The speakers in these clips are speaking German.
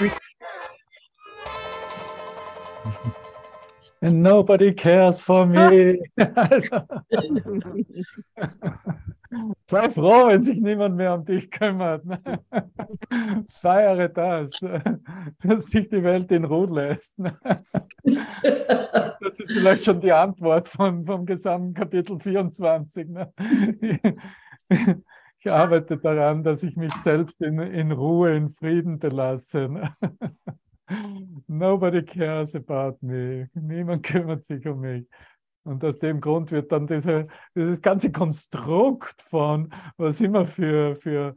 And nobody cares for me. Sei froh, wenn sich niemand mehr um dich kümmert. Feiere das, dass sich die Welt in Ruhe lässt. Das ist vielleicht schon die Antwort von, vom gesamten Kapitel 24. Ich arbeite daran, dass ich mich selbst in, in Ruhe, in Frieden belasse. Nobody cares about me. Niemand kümmert sich um mich. Und aus dem Grund wird dann diese, dieses ganze Konstrukt von, was immer für, für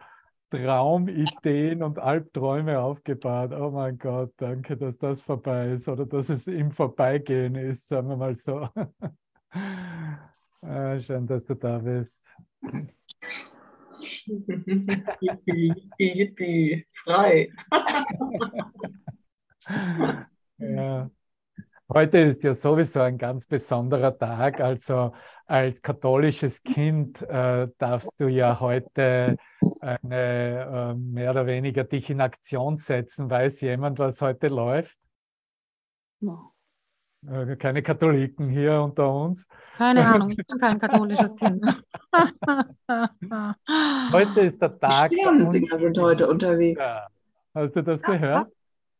Traumideen und Albträume aufgebaut. Oh mein Gott, danke, dass das vorbei ist oder dass es im Vorbeigehen ist, sagen wir mal so. ah, schön, dass du da bist. Yippie, yippie, frei. ja. Heute ist ja sowieso ein ganz besonderer Tag. Also als katholisches Kind äh, darfst du ja heute eine, äh, mehr oder weniger dich in Aktion setzen. Weiß jemand, was heute läuft? No. Äh, keine Katholiken hier unter uns. Keine Ahnung, ich bin kein katholisches Kind. heute ist der Tag. Die Sternensinger sind heute unterwegs. Ja. Hast du das gehört?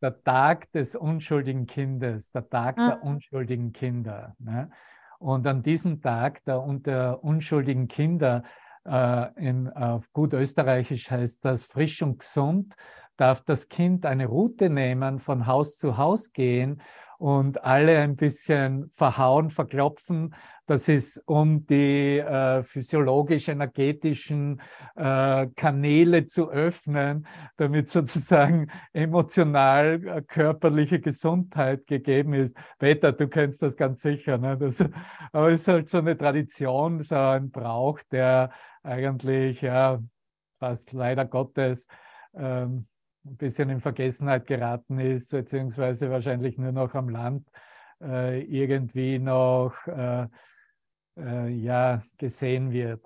der Tag des unschuldigen Kindes, der Tag der unschuldigen Kinder. Ne? Und an diesem Tag der, der unschuldigen Kinder, äh, in, auf gut österreichisch heißt das frisch und gesund, darf das Kind eine Route nehmen, von Haus zu Haus gehen und alle ein bisschen verhauen, verklopfen. Das ist, um die äh, physiologisch-energetischen äh, Kanäle zu öffnen, damit sozusagen emotional äh, körperliche Gesundheit gegeben ist. Peter, du kennst das ganz sicher. Ne? Das, aber es ist halt so eine Tradition, so ein Brauch, der eigentlich ja, fast leider Gottes ähm, ein bisschen in Vergessenheit geraten ist, beziehungsweise wahrscheinlich nur noch am Land äh, irgendwie noch äh, äh, ja, gesehen wird.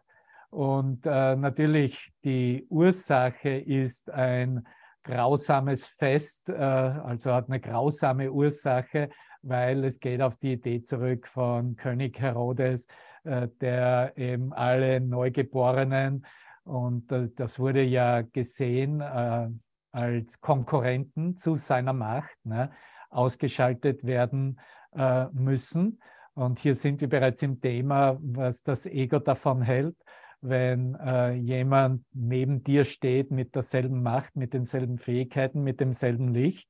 Und äh, natürlich die Ursache ist ein grausames Fest, äh, also hat eine grausame Ursache, weil es geht auf die Idee zurück von König Herodes, äh, der eben alle Neugeborenen und das wurde ja gesehen als Konkurrenten zu seiner Macht ne, ausgeschaltet werden äh, müssen. Und hier sind wir bereits im Thema, was das Ego davon hält, wenn äh, jemand neben dir steht mit derselben Macht, mit denselben Fähigkeiten, mit demselben Licht.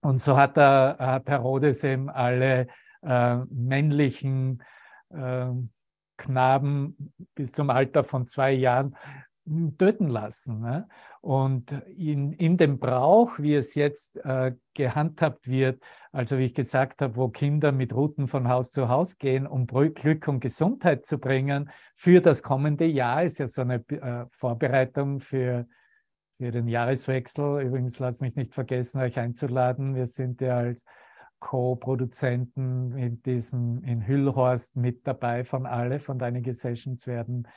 Und so hat, er, hat Herodes eben alle äh, männlichen äh, Knaben bis zum Alter von zwei Jahren töten lassen. Ne? Und in, in dem Brauch, wie es jetzt äh, gehandhabt wird, also wie ich gesagt habe, wo Kinder mit Routen von Haus zu Haus gehen, um Glück und Gesundheit zu bringen für das kommende Jahr, ist ja so eine äh, Vorbereitung für, für den Jahreswechsel. Übrigens, lasst mich nicht vergessen, euch einzuladen. Wir sind ja als Co-Produzenten in in Hüllhorst mit dabei von alle, von deinen Sessions werden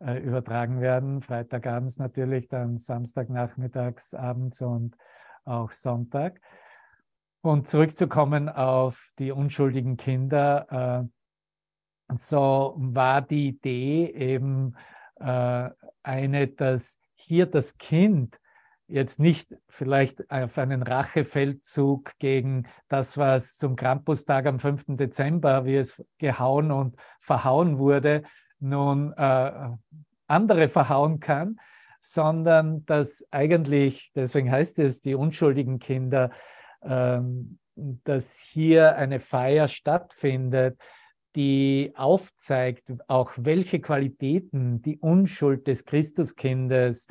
äh, übertragen werden. Freitagabends natürlich, dann Samstagnachmittags, abends und auch Sonntag. Und zurückzukommen auf die unschuldigen Kinder, äh, so war die Idee eben äh, eine, dass hier das Kind jetzt nicht vielleicht auf einen Rachefeldzug gegen das, was zum Krampustag am 5. Dezember, wie es gehauen und verhauen wurde, nun äh, andere verhauen kann, sondern dass eigentlich, deswegen heißt es die unschuldigen Kinder, ähm, dass hier eine Feier stattfindet, die aufzeigt, auch welche Qualitäten die Unschuld des Christuskindes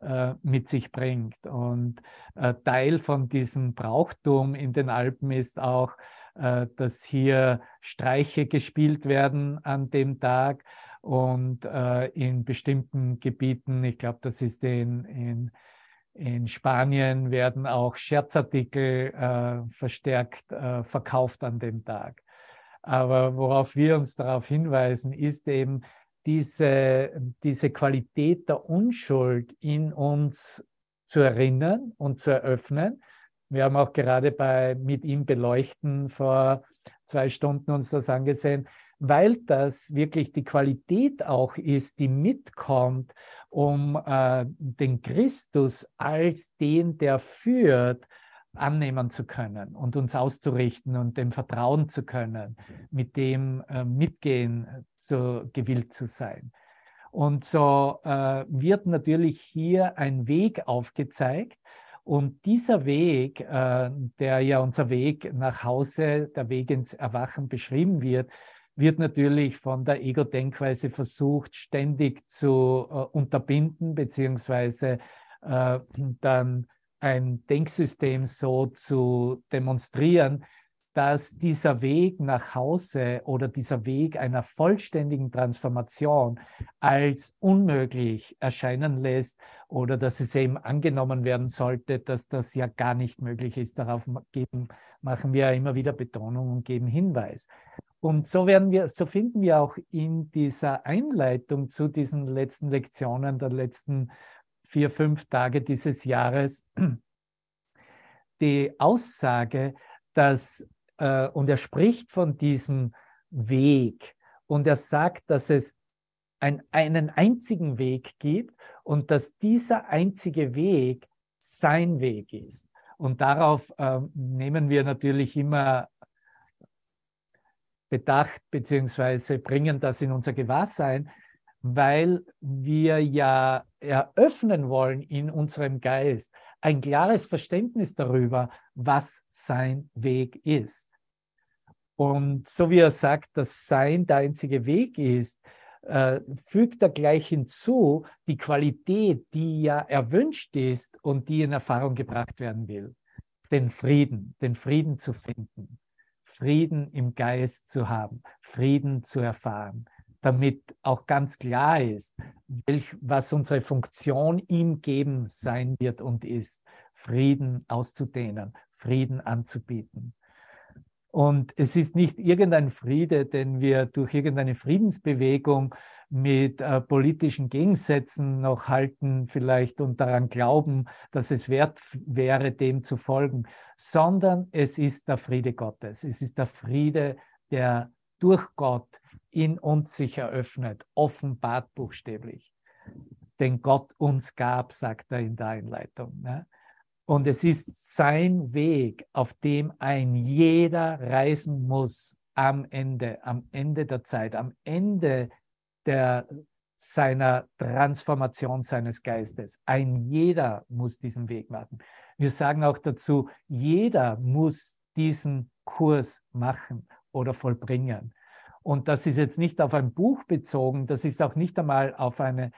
äh, mit sich bringt. Und äh, Teil von diesem Brauchtum in den Alpen ist auch, äh, dass hier Streiche gespielt werden an dem Tag und äh, in bestimmten Gebieten, ich glaube, das ist in, in, in Spanien, werden auch Scherzartikel äh, verstärkt äh, verkauft an dem Tag. Aber worauf wir uns darauf hinweisen, ist eben diese, diese Qualität der Unschuld in uns zu erinnern und zu eröffnen. Wir haben auch gerade bei Mit ihm beleuchten vor zwei Stunden uns das angesehen, weil das wirklich die Qualität auch ist, die mitkommt, um äh, den Christus als den, der führt, annehmen zu können und uns auszurichten und dem vertrauen zu können, mit dem äh, mitgehen zu, gewillt zu sein. Und so äh, wird natürlich hier ein Weg aufgezeigt. Und dieser Weg, äh, der ja unser Weg nach Hause, der Weg ins Erwachen beschrieben wird, wird natürlich von der Ego-Denkweise versucht, ständig zu äh, unterbinden, beziehungsweise äh, dann ein Denksystem so zu demonstrieren, dass dieser Weg nach Hause oder dieser Weg einer vollständigen Transformation als unmöglich erscheinen lässt oder dass es eben angenommen werden sollte, dass das ja gar nicht möglich ist. Darauf geben, machen wir immer wieder Betonung und geben Hinweis. Und so werden wir, so finden wir auch in dieser Einleitung zu diesen letzten Lektionen der letzten vier, fünf Tage dieses Jahres die Aussage, dass, äh, und er spricht von diesem Weg und er sagt, dass es ein, einen einzigen Weg gibt und dass dieser einzige Weg sein Weg ist. Und darauf äh, nehmen wir natürlich immer Bedacht beziehungsweise bringen das in unser Gewahrsein, weil wir ja eröffnen wollen in unserem Geist ein klares Verständnis darüber, was sein Weg ist. Und so wie er sagt, dass sein der einzige Weg ist, äh, fügt er gleich hinzu die Qualität, die ja erwünscht ist und die in Erfahrung gebracht werden will. Den Frieden, den Frieden zu finden, Frieden im Geist zu haben, Frieden zu erfahren, damit auch ganz klar ist, welch, was unsere Funktion ihm geben sein wird und ist, Frieden auszudehnen, Frieden anzubieten. Und es ist nicht irgendein Friede, den wir durch irgendeine Friedensbewegung mit äh, politischen Gegensätzen noch halten vielleicht und daran glauben, dass es wert wäre, dem zu folgen, sondern es ist der Friede Gottes. Es ist der Friede, der durch Gott in uns sich eröffnet, offenbart buchstäblich. Den Gott uns gab, sagt er in der Einleitung. Ne? Und es ist sein Weg, auf dem ein jeder reisen muss am Ende, am Ende der Zeit, am Ende der, seiner Transformation seines Geistes. Ein jeder muss diesen Weg machen. Wir sagen auch dazu, jeder muss diesen Kurs machen oder vollbringen. Und das ist jetzt nicht auf ein Buch bezogen, das ist auch nicht einmal auf, eine,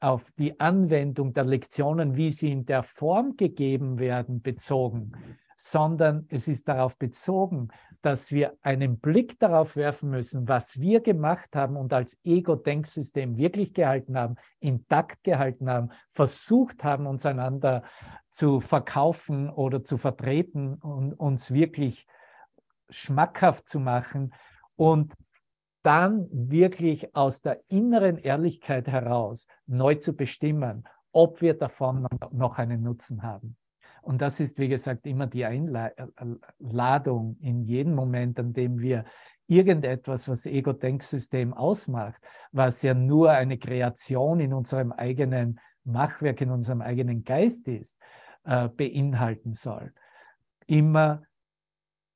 auf die Anwendung der Lektionen, wie sie in der Form gegeben werden, bezogen, sondern es ist darauf bezogen, dass wir einen Blick darauf werfen müssen, was wir gemacht haben und als Ego-Denksystem wirklich gehalten haben, intakt gehalten haben, versucht haben, uns einander zu verkaufen oder zu vertreten und uns wirklich schmackhaft zu machen und dann wirklich aus der inneren Ehrlichkeit heraus neu zu bestimmen, ob wir davon noch einen Nutzen haben. Und das ist, wie gesagt, immer die Einladung in jedem Moment, an dem wir irgendetwas, was Ego-Denksystem ausmacht, was ja nur eine Kreation in unserem eigenen Machwerk, in unserem eigenen Geist ist, äh, beinhalten soll. Immer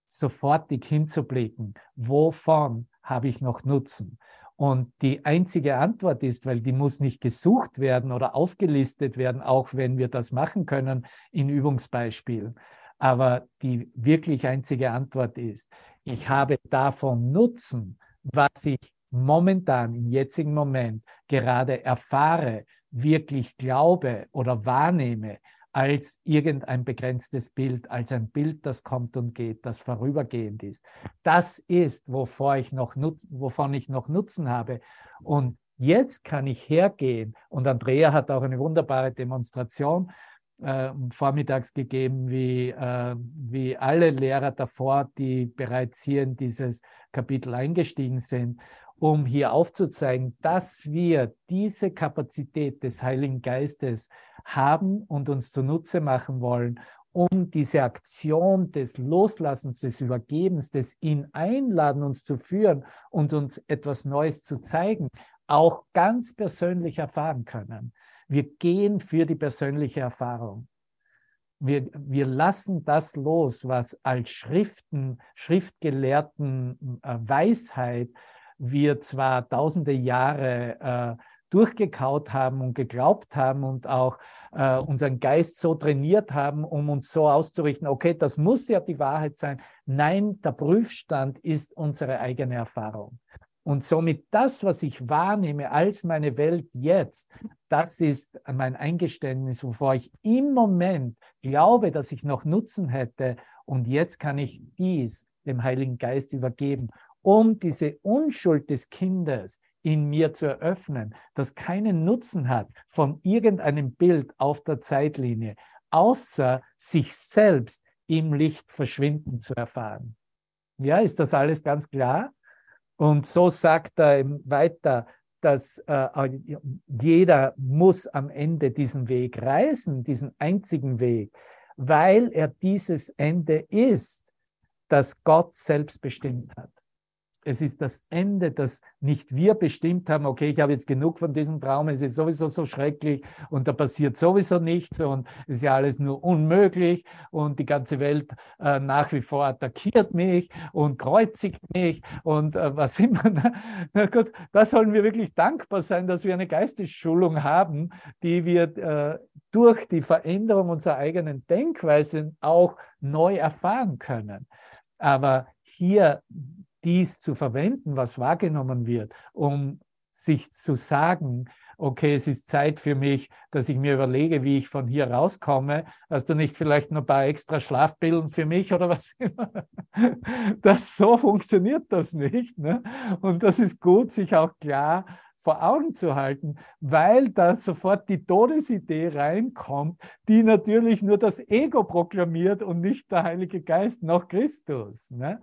sofortig hinzublicken, wovon habe ich noch Nutzen? Und die einzige Antwort ist, weil die muss nicht gesucht werden oder aufgelistet werden, auch wenn wir das machen können in Übungsbeispielen. Aber die wirklich einzige Antwort ist, ich habe davon Nutzen, was ich momentan, im jetzigen Moment gerade erfahre, wirklich glaube oder wahrnehme, als irgendein begrenztes Bild, als ein Bild, das kommt und geht, das vorübergehend ist. Das ist, wovor ich noch wovon ich noch Nutzen habe. Und jetzt kann ich hergehen, und Andrea hat auch eine wunderbare Demonstration äh, vormittags gegeben, wie, äh, wie alle Lehrer davor, die bereits hier in dieses Kapitel eingestiegen sind, um hier aufzuzeigen, dass wir diese Kapazität des Heiligen Geistes haben und uns zunutze machen wollen, um diese Aktion des Loslassens, des Übergebens, des ihn einladen, uns zu führen und uns etwas Neues zu zeigen, auch ganz persönlich erfahren können. Wir gehen für die persönliche Erfahrung. Wir, wir lassen das los, was als Schriften, Schriftgelehrten äh, Weisheit wir zwar tausende Jahre äh, durchgekaut haben und geglaubt haben und auch äh, unseren Geist so trainiert haben, um uns so auszurichten, okay, das muss ja die Wahrheit sein. Nein, der Prüfstand ist unsere eigene Erfahrung. Und somit das, was ich wahrnehme als meine Welt jetzt, das ist mein Eingeständnis, wovor ich im Moment glaube, dass ich noch Nutzen hätte. Und jetzt kann ich dies dem Heiligen Geist übergeben, um diese Unschuld des Kindes in mir zu eröffnen, das keinen Nutzen hat von irgendeinem Bild auf der Zeitlinie, außer sich selbst im Licht verschwinden zu erfahren. Ja, ist das alles ganz klar? Und so sagt er weiter, dass äh, jeder muss am Ende diesen Weg reisen, diesen einzigen Weg, weil er dieses Ende ist, das Gott selbst bestimmt hat. Es ist das Ende, das nicht wir bestimmt haben, okay, ich habe jetzt genug von diesem Traum, es ist sowieso so schrecklich und da passiert sowieso nichts und es ist ja alles nur unmöglich und die ganze Welt äh, nach wie vor attackiert mich und kreuzigt mich und äh, was immer. Na gut, da sollen wir wirklich dankbar sein, dass wir eine Geistesschulung haben, die wir äh, durch die Veränderung unserer eigenen Denkweise auch neu erfahren können. Aber hier dies zu verwenden, was wahrgenommen wird, um sich zu sagen, okay, es ist Zeit für mich, dass ich mir überlege, wie ich von hier rauskomme. Hast du nicht vielleicht noch ein paar extra Schlafbillen für mich oder was immer? Das, so funktioniert das nicht. Ne? Und das ist gut, sich auch klar vor Augen zu halten, weil da sofort die Todesidee reinkommt, die natürlich nur das Ego proklamiert und nicht der Heilige Geist noch Christus. Ne?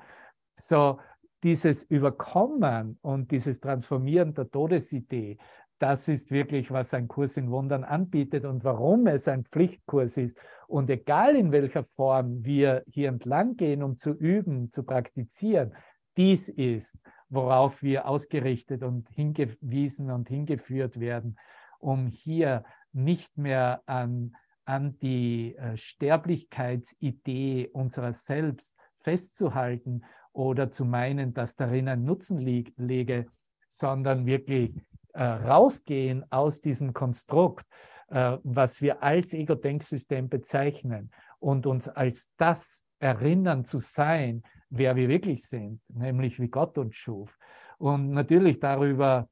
So, dieses Überkommen und dieses Transformieren der Todesidee, das ist wirklich, was ein Kurs in Wundern anbietet und warum es ein Pflichtkurs ist. Und egal in welcher Form wir hier entlang gehen, um zu üben, zu praktizieren, dies ist, worauf wir ausgerichtet und hingewiesen und hingeführt werden, um hier nicht mehr an, an die äh, Sterblichkeitsidee unserer selbst festzuhalten oder zu meinen, dass darin ein Nutzen lieg, läge, sondern wirklich äh, rausgehen aus diesem Konstrukt, äh, was wir als Ego-Denksystem bezeichnen und uns als das erinnern zu sein, wer wir wirklich sind, nämlich wie Gott uns schuf. Und natürlich darüber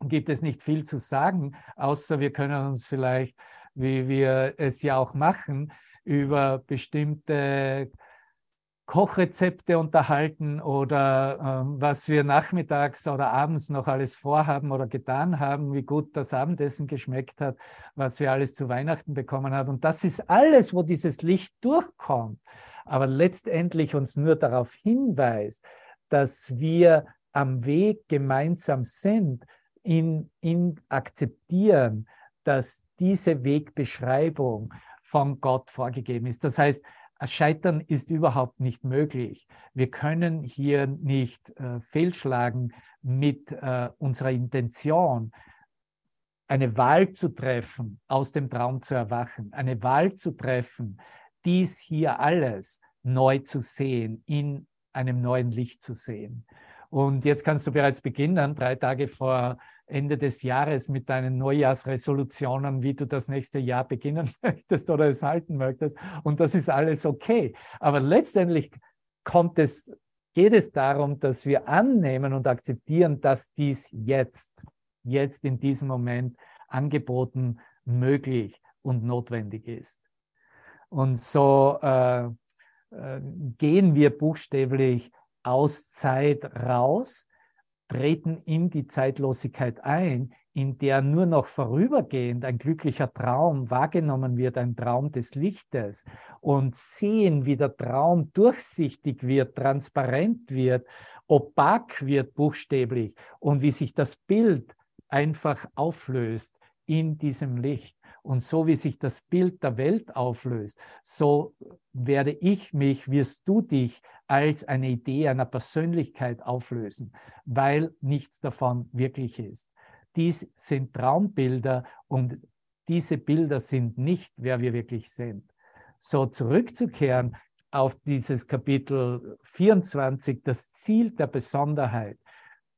gibt es nicht viel zu sagen, außer wir können uns vielleicht, wie wir es ja auch machen, über bestimmte Kochrezepte unterhalten oder ähm, was wir nachmittags oder abends noch alles vorhaben oder getan haben, wie gut das Abendessen geschmeckt hat, was wir alles zu Weihnachten bekommen haben. Und das ist alles, wo dieses Licht durchkommt, aber letztendlich uns nur darauf hinweist, dass wir am Weg gemeinsam sind, in, in akzeptieren, dass diese Wegbeschreibung von Gott vorgegeben ist. Das heißt, Scheitern ist überhaupt nicht möglich. Wir können hier nicht äh, fehlschlagen mit äh, unserer Intention, eine Wahl zu treffen, aus dem Traum zu erwachen, eine Wahl zu treffen, dies hier alles neu zu sehen, in einem neuen Licht zu sehen. Und jetzt kannst du bereits beginnen, drei Tage vor Ende des Jahres mit deinen Neujahrsresolutionen, wie du das nächste Jahr beginnen möchtest oder es halten möchtest. Und das ist alles okay. Aber letztendlich kommt es, geht es darum, dass wir annehmen und akzeptieren, dass dies jetzt, jetzt in diesem Moment angeboten, möglich und notwendig ist. Und so äh, äh, gehen wir buchstäblich aus Zeit raus, treten in die Zeitlosigkeit ein, in der nur noch vorübergehend ein glücklicher Traum wahrgenommen wird, ein Traum des Lichtes. Und sehen, wie der Traum durchsichtig wird, transparent wird, opak wird buchstäblich und wie sich das Bild einfach auflöst in diesem Licht Und so wie sich das Bild der Welt auflöst, so werde ich mich, wirst du dich als eine Idee einer Persönlichkeit auflösen, weil nichts davon wirklich ist. Dies sind Traumbilder und diese Bilder sind nicht, wer wir wirklich sind. So zurückzukehren auf dieses Kapitel 24, das Ziel der Besonderheit.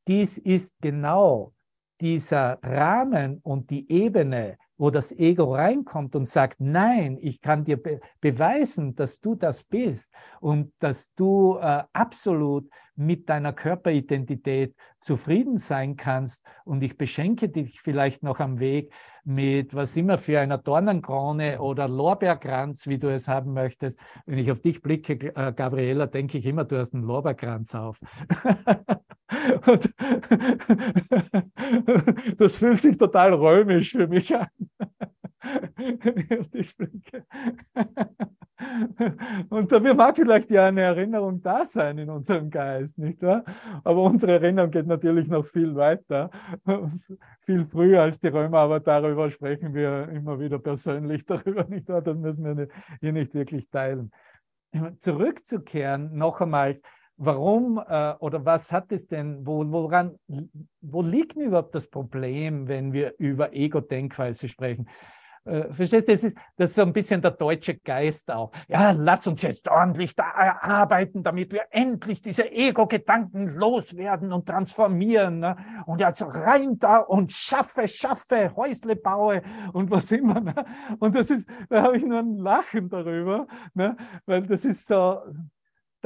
Dies ist genau dieser Rahmen und die Ebene, wo das Ego reinkommt und sagt, nein, ich kann dir be beweisen, dass du das bist und dass du äh, absolut mit deiner Körperidentität zufrieden sein kannst und ich beschenke dich vielleicht noch am Weg mit was immer für einer Dornenkrone oder Lorbeerkranz, wie du es haben möchtest. Wenn ich auf dich blicke, äh, Gabriela, denke ich immer, du hast einen Lorbeerkranz auf. Das fühlt sich total römisch für mich an. Ich blicke. Und da mag vielleicht ja eine Erinnerung da sein in unserem Geist, nicht wahr? Aber unsere Erinnerung geht natürlich noch viel weiter, viel früher als die Römer, aber darüber sprechen wir immer wieder persönlich darüber, nicht wahr? Das müssen wir hier nicht wirklich teilen. Zurückzukehren, noch einmal, warum äh, oder was hat es denn, wo, woran, wo liegt überhaupt das Problem, wenn wir über Ego-Denkweise sprechen? Äh, verstehst du, das ist, das ist so ein bisschen der deutsche Geist auch. Ja, lass uns jetzt ordentlich da arbeiten, damit wir endlich diese Ego-Gedanken loswerden und transformieren. Ne? Und jetzt rein da und schaffe, schaffe, Häusle baue und was immer. Ne? Und das ist, da habe ich nur ein Lachen darüber, ne? weil das ist so,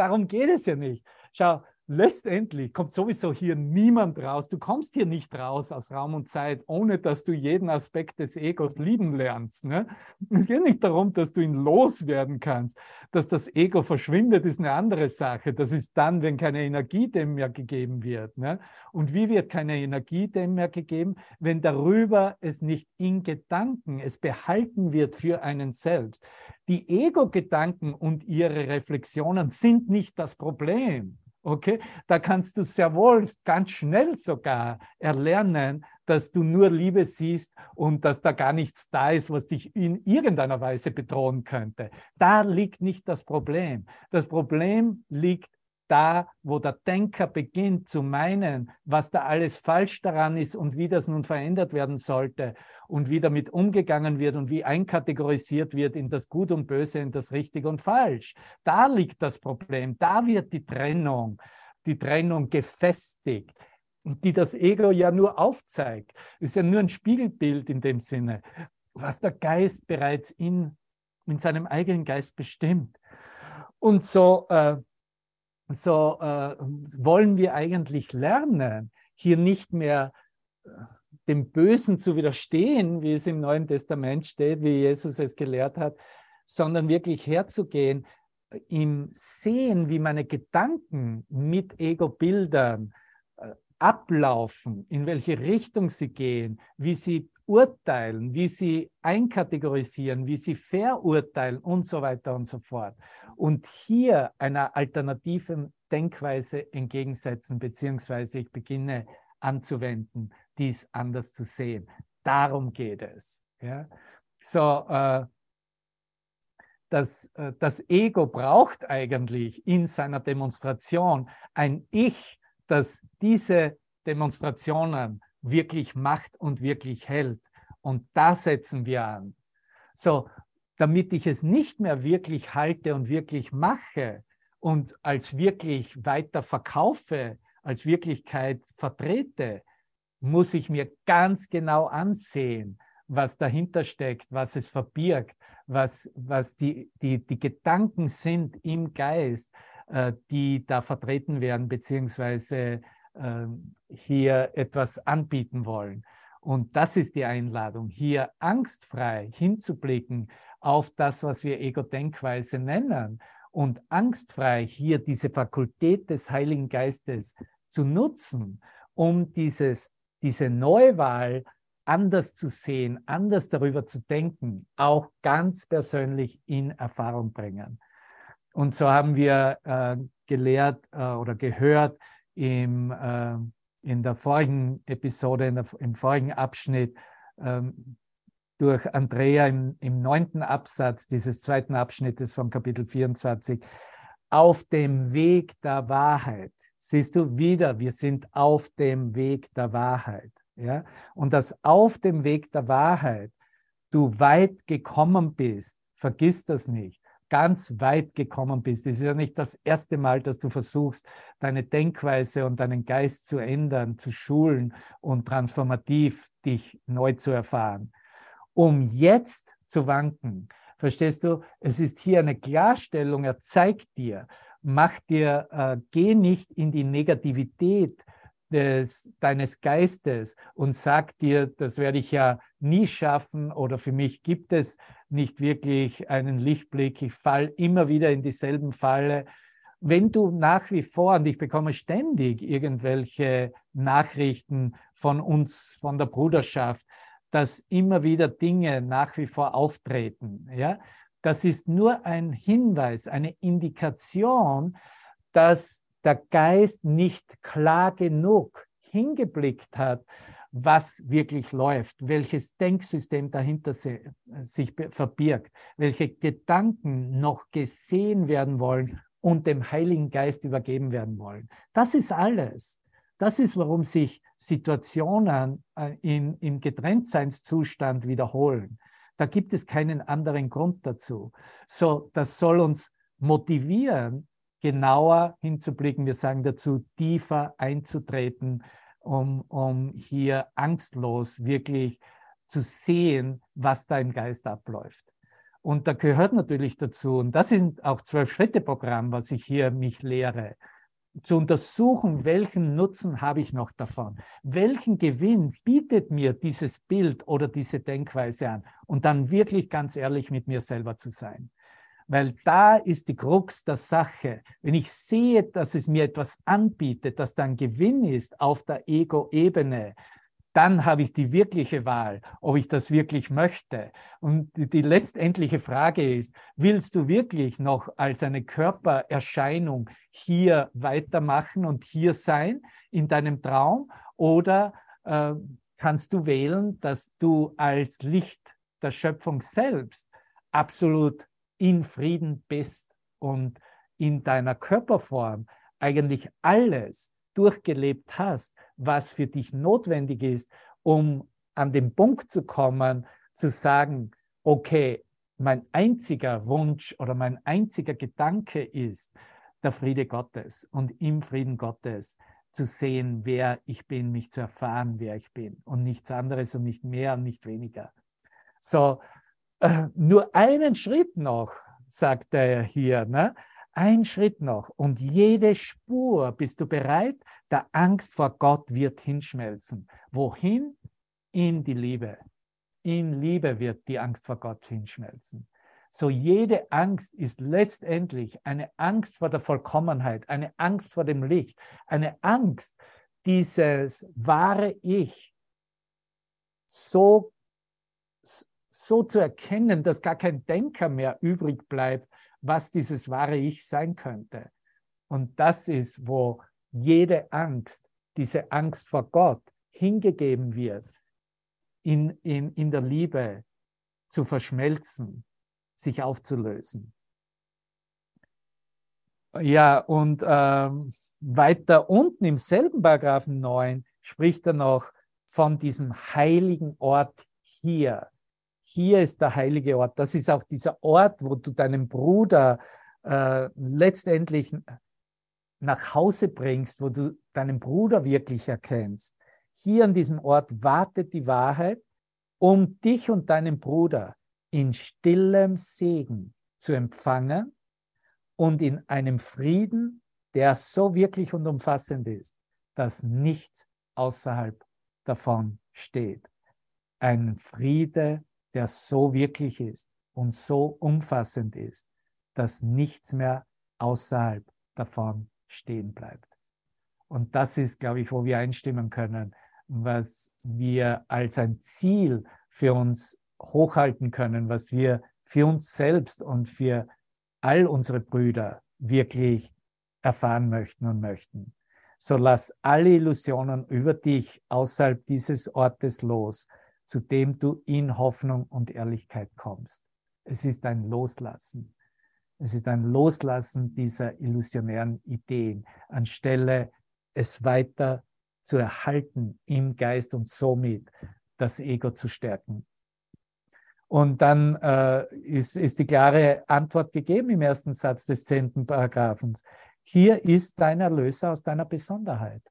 darum geht es ja nicht. Schau, letztendlich kommt sowieso hier niemand raus. Du kommst hier nicht raus aus Raum und Zeit, ohne dass du jeden Aspekt des Egos lieben lernst. Ne? Es geht nicht darum, dass du ihn loswerden kannst. Dass das Ego verschwindet, ist eine andere Sache. Das ist dann, wenn keine Energie dem mehr gegeben wird. Ne? Und wie wird keine Energie dem mehr gegeben? Wenn darüber es nicht in Gedanken, es behalten wird für einen selbst. Die Ego-Gedanken und ihre Reflexionen sind nicht das Problem. Okay, da kannst du sehr wohl ganz schnell sogar erlernen, dass du nur Liebe siehst und dass da gar nichts da ist, was dich in irgendeiner Weise bedrohen könnte. Da liegt nicht das Problem. Das Problem liegt da, wo der Denker beginnt zu meinen, was da alles falsch daran ist und wie das nun verändert werden sollte und wie damit umgegangen wird und wie einkategorisiert wird in das Gut und Böse, in das Richtig und Falsch. Da liegt das Problem, da wird die Trennung, die Trennung gefestigt, die das Ego ja nur aufzeigt. Ist ja nur ein Spiegelbild in dem Sinne, was der Geist bereits in, in seinem eigenen Geist bestimmt. Und so äh, so äh, wollen wir eigentlich lernen, hier nicht mehr äh, dem Bösen zu widerstehen, wie es im Neuen Testament steht, wie Jesus es gelehrt hat, sondern wirklich herzugehen äh, im Sehen, wie meine Gedanken mit Ego-Bildern äh, ablaufen, in welche Richtung sie gehen, wie sie urteilen, wie sie einkategorisieren, wie sie verurteilen und so weiter und so fort. Und hier einer alternativen Denkweise entgegensetzen, beziehungsweise ich beginne anzuwenden, dies anders zu sehen. Darum geht es. Ja? So, äh, das, äh, das Ego braucht eigentlich in seiner Demonstration ein Ich, das diese Demonstrationen wirklich macht und wirklich hält. Und da setzen wir an. So, damit ich es nicht mehr wirklich halte und wirklich mache und als wirklich weiter verkaufe, als Wirklichkeit vertrete, muss ich mir ganz genau ansehen, was dahinter steckt, was es verbirgt, was, was die, die, die Gedanken sind im Geist, äh, die da vertreten werden, beziehungsweise ähm, hier etwas anbieten wollen. Und das ist die Einladung, hier angstfrei hinzublicken auf das, was wir Ego-Denkweise nennen und angstfrei hier diese Fakultät des Heiligen Geistes zu nutzen, um dieses, diese Neuwahl anders zu sehen, anders darüber zu denken, auch ganz persönlich in Erfahrung bringen. Und so haben wir äh, gelehrt äh, oder gehört, im, äh, in der vorigen Episode, der, im vorigen Abschnitt, ähm, durch Andrea im, im neunten Absatz dieses zweiten Abschnittes von Kapitel 24, auf dem Weg der Wahrheit. Siehst du wieder, wir sind auf dem Weg der Wahrheit. Ja? Und dass auf dem Weg der Wahrheit du weit gekommen bist, vergiss das nicht, ganz weit gekommen bist. Es ist ja nicht das erste Mal, dass du versuchst, deine Denkweise und deinen Geist zu ändern, zu schulen und transformativ dich neu zu erfahren. Um jetzt zu wanken, verstehst du, es ist hier eine Klarstellung, er zeigt dir, mach dir, äh, geh nicht in die Negativität des, deines Geistes und sag dir, das werde ich ja nie schaffen oder für mich gibt es nicht wirklich einen Lichtblick, ich fall immer wieder in dieselben Falle. Wenn du nach wie vor, und ich bekomme ständig irgendwelche Nachrichten von uns, von der Bruderschaft, dass immer wieder Dinge nach wie vor auftreten, ja, das ist nur ein Hinweis, eine Indikation, dass der Geist nicht klar genug hingeblickt hat, was wirklich läuft, welches Denksystem dahinter sich verbirgt, welche Gedanken noch gesehen werden wollen und dem Heiligen Geist übergeben werden wollen. Das ist alles. Das ist, warum sich Situationen äh, in, im Getrenntseinszustand wiederholen. Da gibt es keinen anderen Grund dazu. So, das soll uns motivieren, genauer hinzublicken. Wir sagen dazu, tiefer einzutreten, um, um hier angstlos wirklich zu sehen, was da im Geist abläuft. Und da gehört natürlich dazu, und das ist auch Zwölf-Schritte-Programm, was ich hier mich lehre, zu untersuchen, welchen Nutzen habe ich noch davon? Welchen Gewinn bietet mir dieses Bild oder diese Denkweise an? Und dann wirklich ganz ehrlich mit mir selber zu sein. Weil da ist die Krux der Sache. Wenn ich sehe, dass es mir etwas anbietet, dass da ein Gewinn ist auf der Ego-Ebene, dann habe ich die wirkliche Wahl, ob ich das wirklich möchte. Und die letztendliche Frage ist, willst du wirklich noch als eine Körpererscheinung hier weitermachen und hier sein in deinem Traum? Oder äh, kannst du wählen, dass du als Licht der Schöpfung selbst absolut in Frieden bist und in deiner Körperform eigentlich alles durchgelebt hast, was für dich notwendig ist, um an den Punkt zu kommen, zu sagen, okay, mein einziger Wunsch oder mein einziger Gedanke ist der Friede Gottes und im Frieden Gottes zu sehen, wer ich bin, mich zu erfahren, wer ich bin und nichts anderes und nicht mehr und nicht weniger. So, äh, nur einen Schritt noch, sagt er hier, ne? Ein Schritt noch und jede Spur, bist du bereit? Der Angst vor Gott wird hinschmelzen. Wohin? In die Liebe. In Liebe wird die Angst vor Gott hinschmelzen. So jede Angst ist letztendlich eine Angst vor der Vollkommenheit, eine Angst vor dem Licht, eine Angst, dieses wahre Ich so, so zu erkennen, dass gar kein Denker mehr übrig bleibt, was dieses wahre Ich sein könnte. Und das ist, wo jede Angst, diese Angst vor Gott hingegeben wird, in, in, in der Liebe zu verschmelzen, sich aufzulösen. Ja, und ähm, weiter unten im selben Paragraphen 9 spricht er noch von diesem heiligen Ort hier hier ist der heilige Ort. Das ist auch dieser Ort, wo du deinen Bruder äh, letztendlich nach Hause bringst, wo du deinen Bruder wirklich erkennst. Hier an diesem Ort wartet die Wahrheit, um dich und deinen Bruder in stillem Segen zu empfangen und in einem Frieden, der so wirklich und umfassend ist, dass nichts außerhalb davon steht. Ein Friede, der so wirklich ist und so umfassend ist, dass nichts mehr außerhalb davon stehen bleibt. Und das ist, glaube ich, wo wir einstimmen können, was wir als ein Ziel für uns hochhalten können, was wir für uns selbst und für all unsere Brüder wirklich erfahren möchten und möchten. So lass alle Illusionen über dich außerhalb dieses Ortes los zu dem du in Hoffnung und Ehrlichkeit kommst. Es ist ein Loslassen. Es ist ein Loslassen dieser illusionären Ideen, anstelle es weiter zu erhalten im Geist und somit das Ego zu stärken. Und dann äh, ist, ist die klare Antwort gegeben im ersten Satz des zehnten Paragraphens. Hier ist dein Erlöser aus deiner Besonderheit.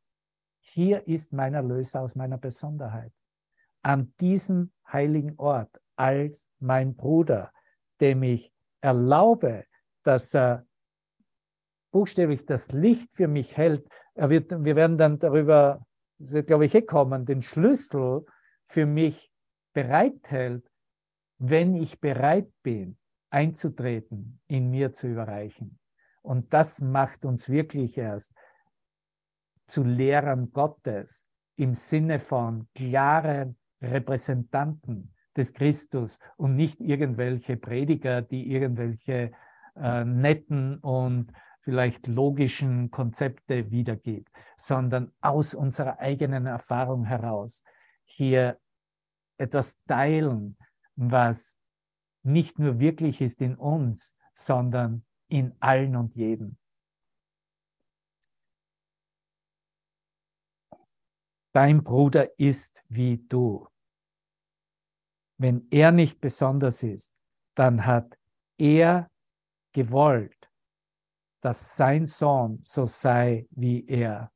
Hier ist mein Erlöser aus meiner Besonderheit. An diesem heiligen Ort als mein Bruder, dem ich erlaube, dass er buchstäblich das Licht für mich hält. Er wird, wir werden dann darüber, das wird glaube ich eh kommen, den Schlüssel für mich bereithält, wenn ich bereit bin, einzutreten, in mir zu überreichen. Und das macht uns wirklich erst zu Lehrern Gottes im Sinne von klaren Repräsentanten des Christus und nicht irgendwelche Prediger, die irgendwelche äh, netten und vielleicht logischen Konzepte wiedergibt, sondern aus unserer eigenen Erfahrung heraus hier etwas teilen, was nicht nur wirklich ist in uns, sondern in allen und jedem. Dein Bruder ist wie du. Wenn er nicht besonders ist, dann hat er gewollt, dass sein Sohn so sei wie er.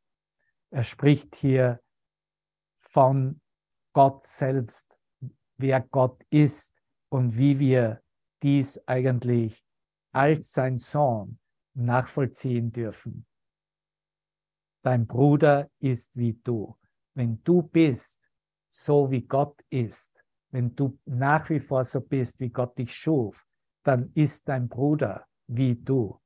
Er spricht hier von Gott selbst, wer Gott ist und wie wir dies eigentlich als sein Sohn nachvollziehen dürfen. Dein Bruder ist wie du. Wenn du bist, so wie Gott ist, wenn du nach wie vor so bist, wie Gott dich schuf, dann ist dein Bruder wie du.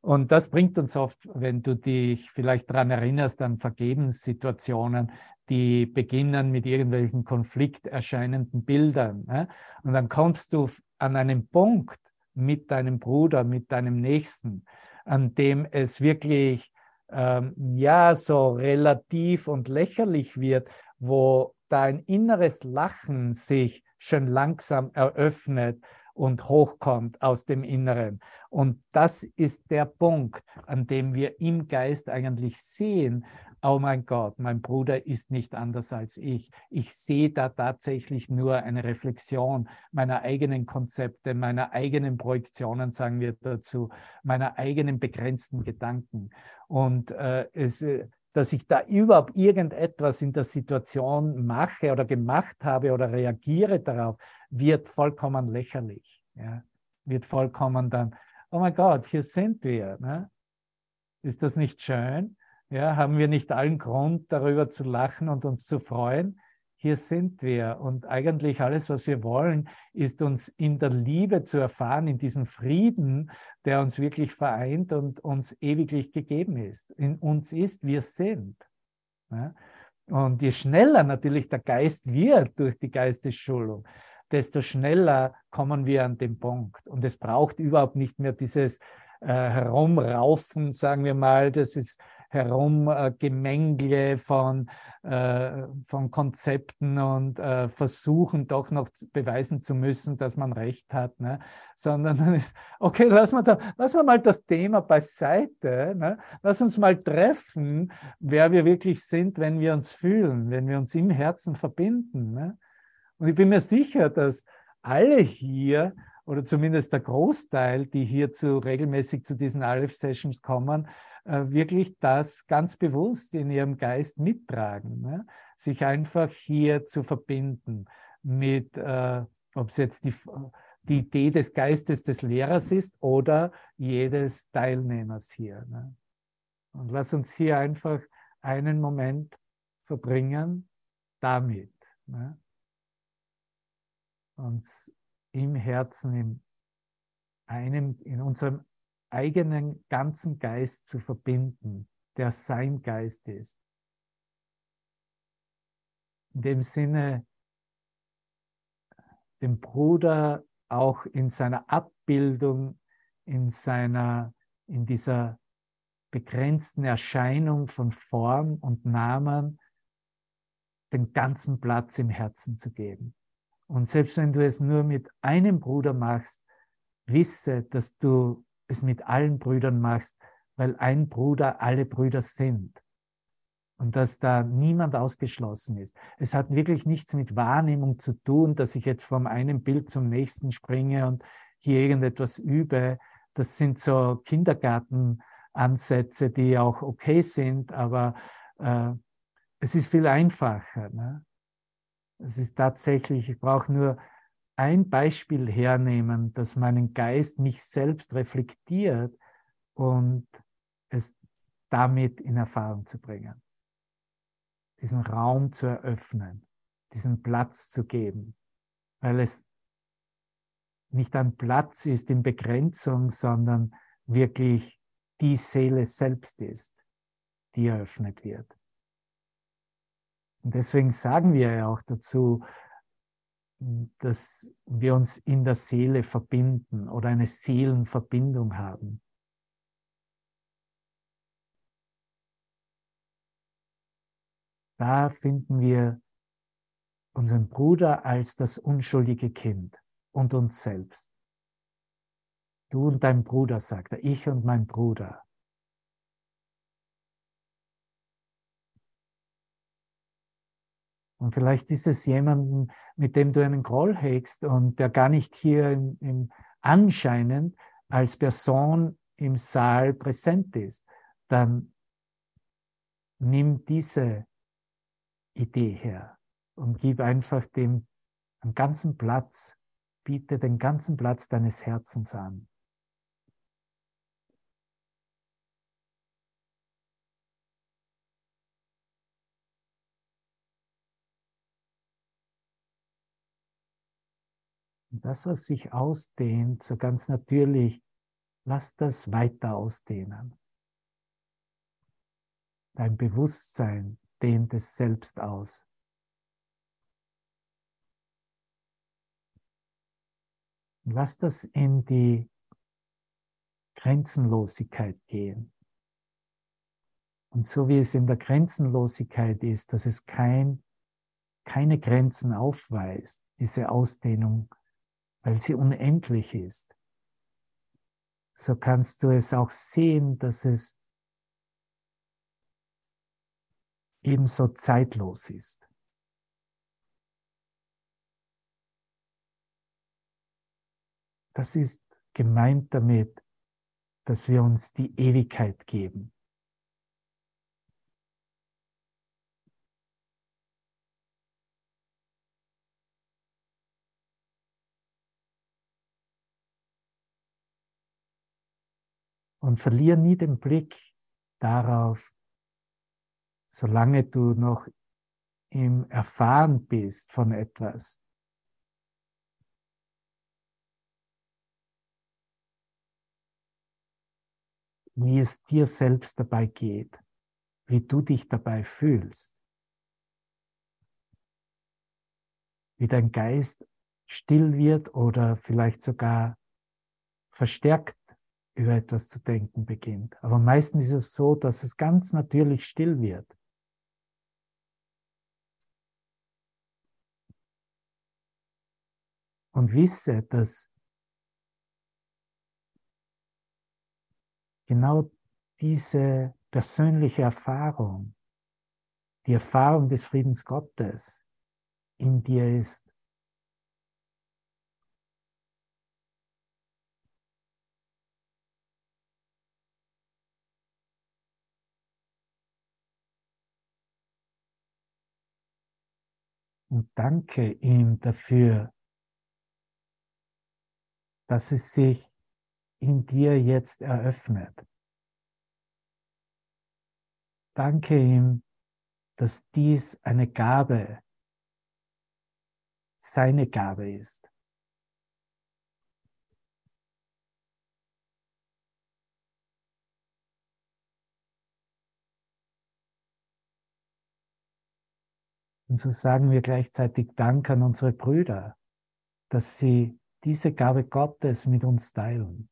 Und das bringt uns oft, wenn du dich vielleicht daran erinnerst, an Vergebenssituationen, die beginnen mit irgendwelchen konflikterscheinenden Bildern. Und dann kommst du an einen Punkt mit deinem Bruder, mit deinem Nächsten, an dem es wirklich ähm, ja so relativ und lächerlich wird, wo dein inneres Lachen sich schon langsam eröffnet und hochkommt aus dem Inneren. Und das ist der Punkt, an dem wir im Geist eigentlich sehen, oh mein Gott, mein Bruder ist nicht anders als ich. Ich sehe da tatsächlich nur eine Reflexion meiner eigenen Konzepte, meiner eigenen Projektionen, sagen wir dazu, meiner eigenen begrenzten Gedanken. Und äh, es, äh, dass ich da überhaupt irgendetwas in der Situation mache oder gemacht habe oder reagiere darauf, wird vollkommen lächerlich. Ja? Wird vollkommen dann, oh mein Gott, hier sind wir. Ne? Ist das nicht schön? Ja, haben wir nicht allen Grund, darüber zu lachen und uns zu freuen? Hier sind wir. Und eigentlich alles, was wir wollen, ist uns in der Liebe zu erfahren, in diesem Frieden, der uns wirklich vereint und uns ewiglich gegeben ist. In uns ist, wir sind. Ja? Und je schneller natürlich der Geist wird durch die Geistesschulung, desto schneller kommen wir an den Punkt. Und es braucht überhaupt nicht mehr dieses äh, Herumraufen, sagen wir mal. Das ist Herumgemängle von, äh, von Konzepten und äh, versuchen doch noch beweisen zu müssen, dass man recht hat, ne? sondern dann ist, okay, lass mal, da, lass mal das Thema beiseite, ne? lass uns mal treffen, wer wir wirklich sind, wenn wir uns fühlen, wenn wir uns im Herzen verbinden. Ne? Und ich bin mir sicher, dass alle hier oder zumindest der Großteil, die hier regelmäßig zu diesen Aleph-Sessions kommen, äh, wirklich das ganz bewusst in ihrem Geist mittragen, ne? sich einfach hier zu verbinden mit, äh, ob es jetzt die, die Idee des Geistes des Lehrers ist oder jedes Teilnehmers hier. Ne? Und lass uns hier einfach einen Moment verbringen damit. Ne? Uns im Herzen, in einem, in unserem eigenen ganzen Geist zu verbinden, der sein Geist ist. In dem Sinne, dem Bruder auch in seiner Abbildung, in seiner, in dieser begrenzten Erscheinung von Form und Namen den ganzen Platz im Herzen zu geben. Und selbst wenn du es nur mit einem Bruder machst, wisse, dass du es mit allen Brüdern machst, weil ein Bruder alle Brüder sind. Und dass da niemand ausgeschlossen ist. Es hat wirklich nichts mit Wahrnehmung zu tun, dass ich jetzt vom einen Bild zum nächsten springe und hier irgendetwas übe. Das sind so Kindergartenansätze, die auch okay sind, aber äh, es ist viel einfacher. Ne? Es ist tatsächlich, ich brauche nur ein Beispiel hernehmen, dass meinen Geist mich selbst reflektiert und es damit in Erfahrung zu bringen. Diesen Raum zu eröffnen, diesen Platz zu geben, weil es nicht ein Platz ist in Begrenzung, sondern wirklich die Seele selbst ist, die eröffnet wird. Und deswegen sagen wir ja auch dazu, dass wir uns in der Seele verbinden oder eine Seelenverbindung haben. Da finden wir unseren Bruder als das unschuldige Kind und uns selbst. Du und dein Bruder, sagt er, ich und mein Bruder. Und vielleicht ist es jemanden, mit dem du einen Groll hegst und der gar nicht hier im, im anscheinend als Person im Saal präsent ist. Dann nimm diese Idee her und gib einfach dem einen ganzen Platz, biete den ganzen Platz deines Herzens an. Das, was sich ausdehnt, so ganz natürlich, lass das weiter ausdehnen. Dein Bewusstsein dehnt es selbst aus. Und lass das in die Grenzenlosigkeit gehen. Und so wie es in der Grenzenlosigkeit ist, dass es kein, keine Grenzen aufweist, diese Ausdehnung weil sie unendlich ist. So kannst du es auch sehen, dass es ebenso zeitlos ist. Das ist gemeint damit, dass wir uns die Ewigkeit geben. Und verlier nie den Blick darauf, solange du noch im Erfahren bist von etwas. Wie es dir selbst dabei geht, wie du dich dabei fühlst, wie dein Geist still wird oder vielleicht sogar verstärkt über etwas zu denken beginnt. Aber meistens ist es so, dass es ganz natürlich still wird. Und wisse, dass genau diese persönliche Erfahrung, die Erfahrung des Friedens Gottes in dir ist. Und danke ihm dafür, dass es sich in dir jetzt eröffnet. Danke ihm, dass dies eine Gabe, seine Gabe ist. Und so sagen wir gleichzeitig Dank an unsere Brüder, dass sie diese Gabe Gottes mit uns teilen.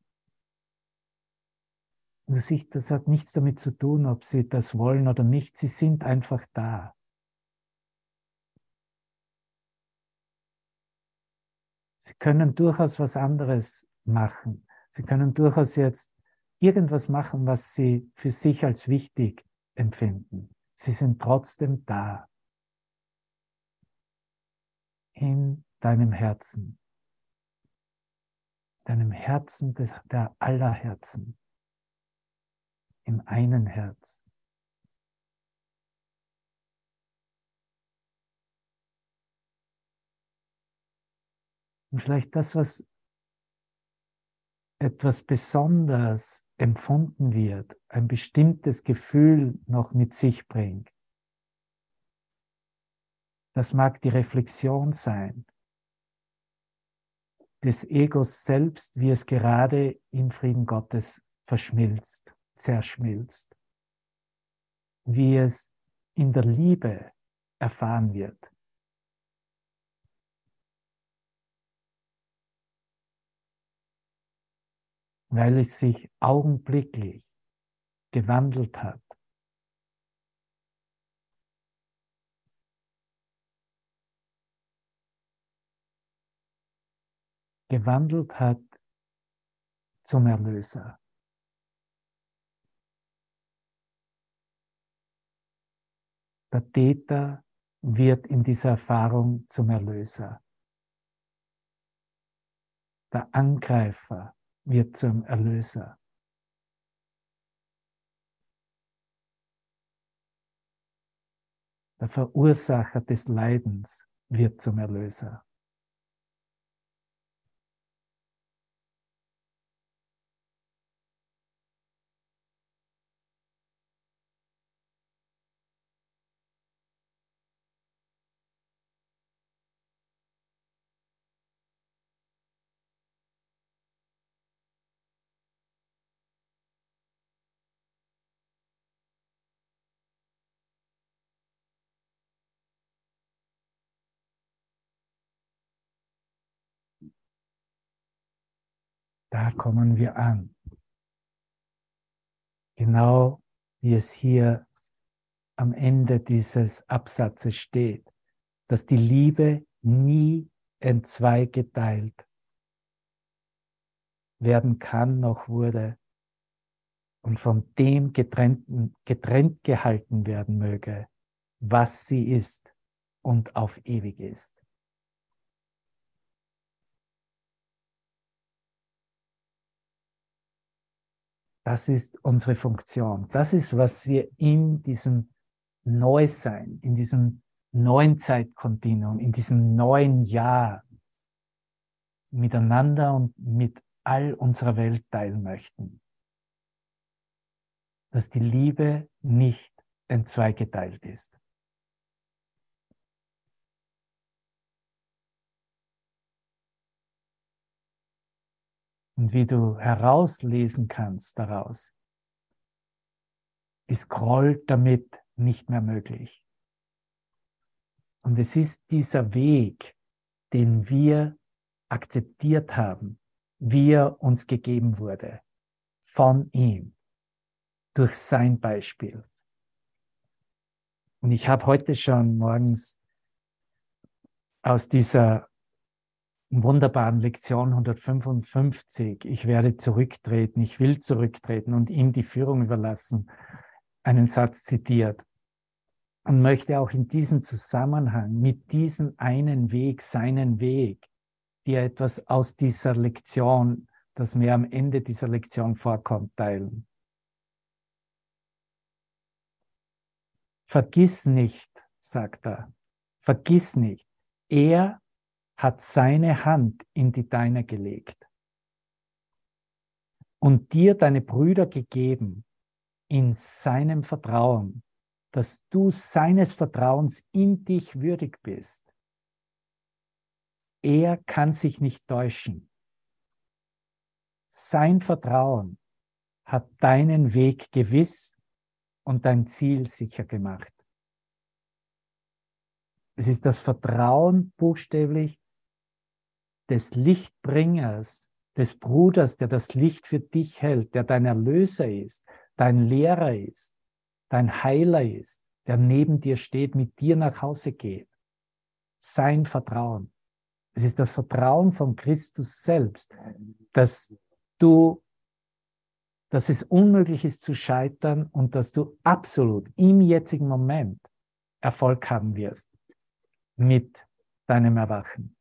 Also Und das hat nichts damit zu tun, ob sie das wollen oder nicht. Sie sind einfach da. Sie können durchaus was anderes machen. Sie können durchaus jetzt irgendwas machen, was sie für sich als wichtig empfinden. Sie sind trotzdem da. In deinem Herzen. Deinem Herzen des, der aller Herzen. Im einen Herz. Und vielleicht das, was etwas besonders empfunden wird, ein bestimmtes Gefühl noch mit sich bringt. Das mag die Reflexion sein des Egos selbst, wie es gerade im Frieden Gottes verschmilzt, zerschmilzt, wie es in der Liebe erfahren wird. weil es sich augenblicklich gewandelt hat. Gewandelt hat zum Erlöser. Der Täter wird in dieser Erfahrung zum Erlöser. Der Angreifer wird zum Erlöser. Der Verursacher des Leidens wird zum Erlöser. Da kommen wir an. Genau wie es hier am Ende dieses Absatzes steht, dass die Liebe nie in zwei geteilt werden kann noch wurde und von dem getrennt, getrennt gehalten werden möge, was sie ist und auf ewig ist. Das ist unsere Funktion. Das ist, was wir in diesem Neusein, in diesem neuen Zeitkontinuum, in diesem neuen Jahr miteinander und mit all unserer Welt teilen möchten. Dass die Liebe nicht in zwei geteilt ist. Und wie du herauslesen kannst daraus, ist Groll damit nicht mehr möglich. Und es ist dieser Weg, den wir akzeptiert haben, wie er uns gegeben wurde, von ihm, durch sein Beispiel. Und ich habe heute schon morgens aus dieser wunderbaren Lektion 155, ich werde zurücktreten, ich will zurücktreten und ihm die Führung überlassen, einen Satz zitiert. Und möchte auch in diesem Zusammenhang mit diesem einen Weg, seinen Weg, dir etwas aus dieser Lektion, das mir am Ende dieser Lektion vorkommt, teilen. Vergiss nicht, sagt er, vergiss nicht, er hat seine Hand in die deine gelegt und dir deine Brüder gegeben in seinem Vertrauen, dass du seines Vertrauens in dich würdig bist. Er kann sich nicht täuschen. Sein Vertrauen hat deinen Weg gewiss und dein Ziel sicher gemacht. Es ist das Vertrauen buchstäblich des Lichtbringers, des Bruders, der das Licht für dich hält, der dein Erlöser ist, dein Lehrer ist, dein Heiler ist, der neben dir steht, mit dir nach Hause geht. Sein Vertrauen. Es ist das Vertrauen von Christus selbst, dass du, dass es unmöglich ist zu scheitern und dass du absolut im jetzigen Moment Erfolg haben wirst mit deinem Erwachen.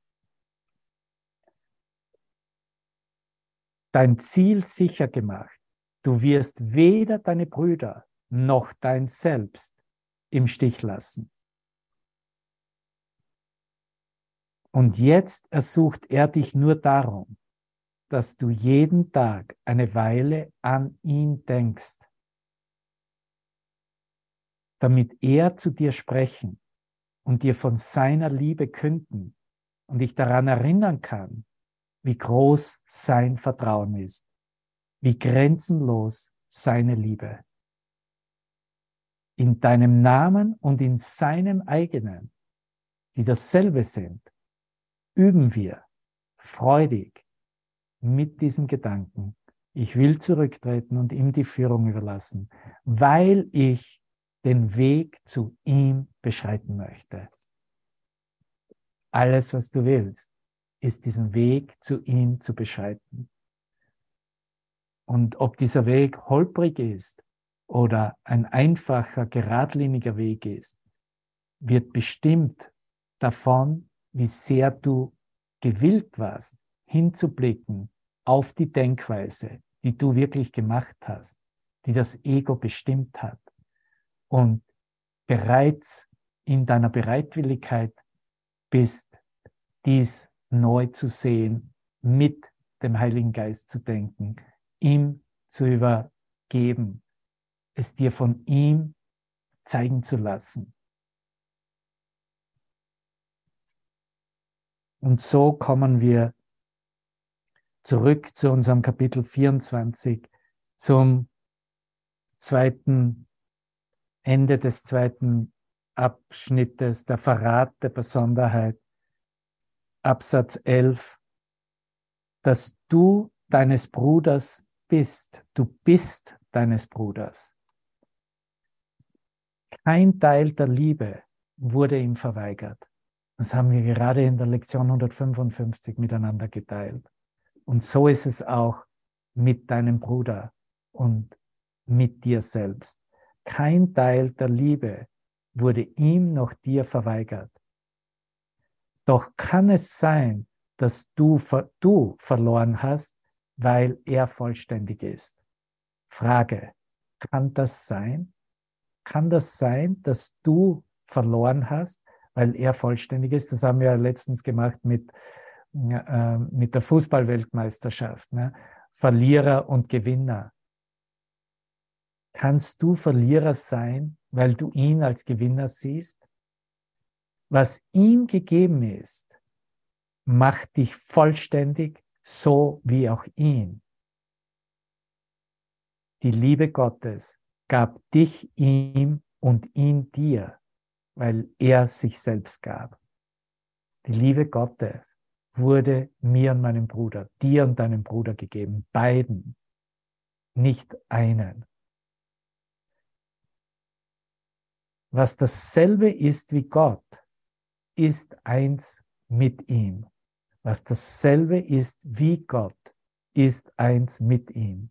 Dein Ziel sicher gemacht. Du wirst weder deine Brüder noch dein Selbst im Stich lassen. Und jetzt ersucht er dich nur darum, dass du jeden Tag eine Weile an ihn denkst, damit er zu dir sprechen und dir von seiner Liebe künden und dich daran erinnern kann, wie groß sein Vertrauen ist, wie grenzenlos seine Liebe. In deinem Namen und in seinem eigenen, die dasselbe sind, üben wir freudig mit diesen Gedanken. Ich will zurücktreten und ihm die Führung überlassen, weil ich den Weg zu ihm beschreiten möchte. Alles, was du willst, ist diesen Weg zu ihm zu beschreiten. Und ob dieser Weg holprig ist oder ein einfacher, geradliniger Weg ist, wird bestimmt davon, wie sehr du gewillt warst, hinzublicken auf die Denkweise, die du wirklich gemacht hast, die das Ego bestimmt hat und bereits in deiner Bereitwilligkeit bist, dies neu zu sehen, mit dem Heiligen Geist zu denken, ihm zu übergeben, es dir von ihm zeigen zu lassen. Und so kommen wir zurück zu unserem Kapitel 24, zum zweiten Ende des zweiten Abschnittes, der Verrat der Besonderheit, Absatz 11, dass du deines Bruders bist. Du bist deines Bruders. Kein Teil der Liebe wurde ihm verweigert. Das haben wir gerade in der Lektion 155 miteinander geteilt. Und so ist es auch mit deinem Bruder und mit dir selbst. Kein Teil der Liebe wurde ihm noch dir verweigert. Doch kann es sein, dass du, du verloren hast, weil er vollständig ist. Frage, kann das sein? Kann das sein, dass du verloren hast, weil er vollständig ist. Das haben wir ja letztens gemacht mit, äh, mit der Fußballweltmeisterschaft. Ne? Verlierer und Gewinner. Kannst du Verlierer sein, weil du ihn als Gewinner siehst? Was ihm gegeben ist, macht dich vollständig, so wie auch ihn. Die Liebe Gottes gab dich ihm und ihn dir weil er sich selbst gab. Die Liebe Gottes wurde mir und meinem Bruder, dir und deinem Bruder gegeben, beiden, nicht einen. Was dasselbe ist wie Gott, ist eins mit ihm. Was dasselbe ist wie Gott, ist eins mit ihm.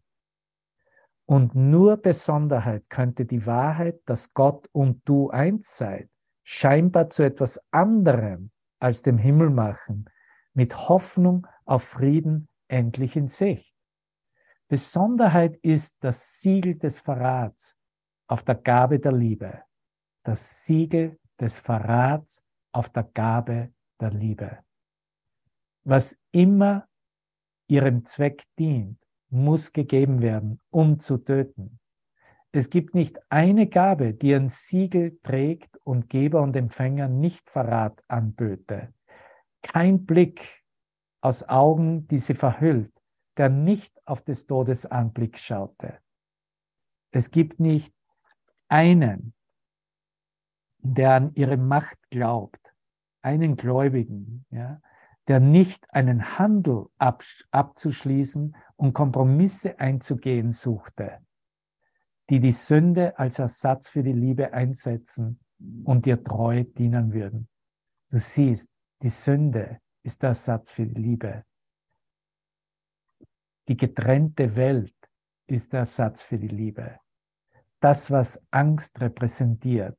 Und nur Besonderheit könnte die Wahrheit, dass Gott und du eins seid, scheinbar zu etwas anderem als dem Himmel machen, mit Hoffnung auf Frieden endlich in Sicht. Besonderheit ist das Siegel des Verrats auf der Gabe der Liebe. Das Siegel des Verrats auf der Gabe der Liebe. Was immer ihrem Zweck dient, muss gegeben werden, um zu töten. Es gibt nicht eine Gabe, die ein Siegel trägt und Geber und Empfänger nicht Verrat anböte. Kein Blick aus Augen, die sie verhüllt, der nicht auf des Todes Anblick schaute. Es gibt nicht einen, der an ihre Macht glaubt, einen Gläubigen, ja, der nicht einen Handel ab, abzuschließen und Kompromisse einzugehen suchte die die Sünde als Ersatz für die Liebe einsetzen und dir treu dienen würden. Du siehst, die Sünde ist der Ersatz für die Liebe. Die getrennte Welt ist der Ersatz für die Liebe. Das, was Angst repräsentiert,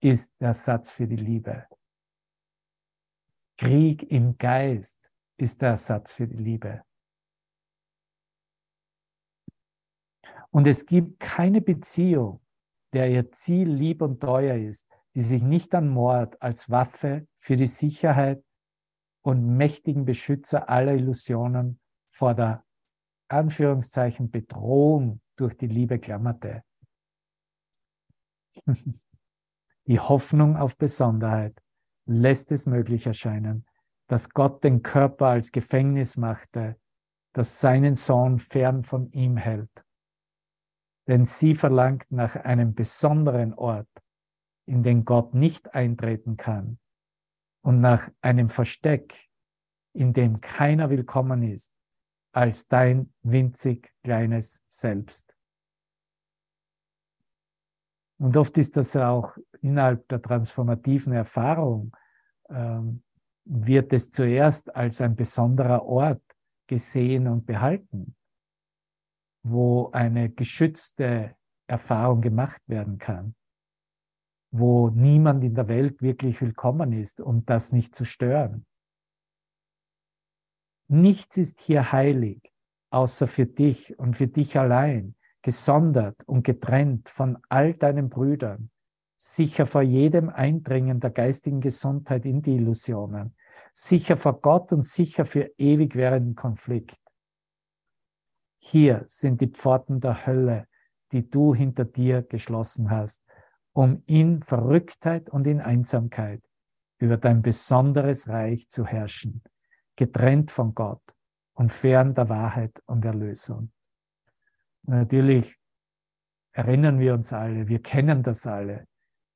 ist der Ersatz für die Liebe. Krieg im Geist ist der Ersatz für die Liebe. Und es gibt keine Beziehung, der ihr Ziel lieb und teuer ist, die sich nicht an Mord als Waffe für die Sicherheit und mächtigen Beschützer aller Illusionen vor der Anführungszeichen Bedrohung durch die Liebe klammerte. Die Hoffnung auf Besonderheit lässt es möglich erscheinen, dass Gott den Körper als Gefängnis machte, das seinen Sohn fern von ihm hält. Denn sie verlangt nach einem besonderen Ort, in den Gott nicht eintreten kann, und nach einem Versteck, in dem keiner willkommen ist, als dein winzig kleines Selbst. Und oft ist das auch innerhalb der transformativen Erfahrung, ähm, wird es zuerst als ein besonderer Ort gesehen und behalten, wo eine geschützte Erfahrung gemacht werden kann, wo niemand in der Welt wirklich willkommen ist, um das nicht zu stören. Nichts ist hier heilig, außer für dich und für dich allein, gesondert und getrennt von all deinen Brüdern, sicher vor jedem Eindringen der geistigen Gesundheit in die Illusionen, sicher vor Gott und sicher für ewig währenden Konflikt. Hier sind die Pforten der Hölle, die du hinter dir geschlossen hast, um in Verrücktheit und in Einsamkeit über dein besonderes Reich zu herrschen getrennt von Gott und fern der Wahrheit und Erlösung. Natürlich erinnern wir uns alle, wir kennen das alle,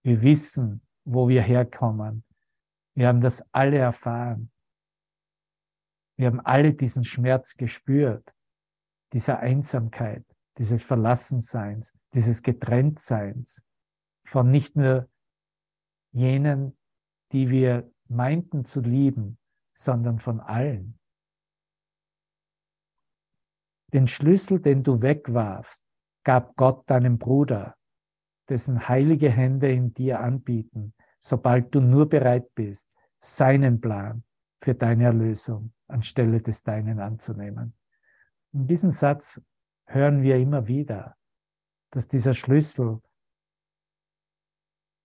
wir wissen, wo wir herkommen. Wir haben das alle erfahren. Wir haben alle diesen Schmerz gespürt, dieser Einsamkeit, dieses Verlassenseins, dieses Getrenntseins von nicht nur jenen, die wir meinten zu lieben, sondern von allen. Den Schlüssel, den du wegwarfst, gab Gott deinem Bruder, dessen heilige Hände in dir anbieten, sobald du nur bereit bist, seinen Plan für deine Erlösung anstelle des deinen anzunehmen. In diesem Satz hören wir immer wieder, dass dieser Schlüssel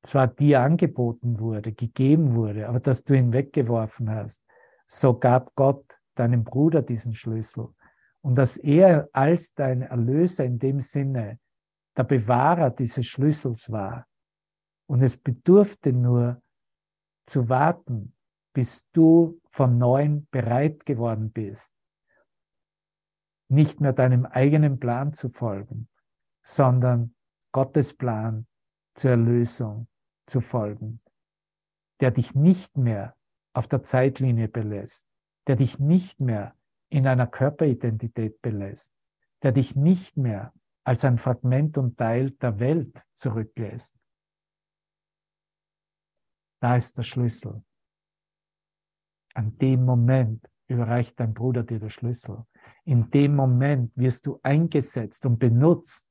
zwar dir angeboten wurde, gegeben wurde, aber dass du ihn weggeworfen hast so gab Gott deinem Bruder diesen Schlüssel. Und dass er als dein Erlöser in dem Sinne der Bewahrer dieses Schlüssels war. Und es bedurfte nur zu warten, bis du von neuem bereit geworden bist, nicht mehr deinem eigenen Plan zu folgen, sondern Gottes Plan zur Erlösung zu folgen, der dich nicht mehr auf der Zeitlinie belässt, der dich nicht mehr in einer Körperidentität belässt, der dich nicht mehr als ein Fragment und Teil der Welt zurücklässt. Da ist der Schlüssel. An dem Moment überreicht dein Bruder dir den Schlüssel. In dem Moment wirst du eingesetzt und benutzt,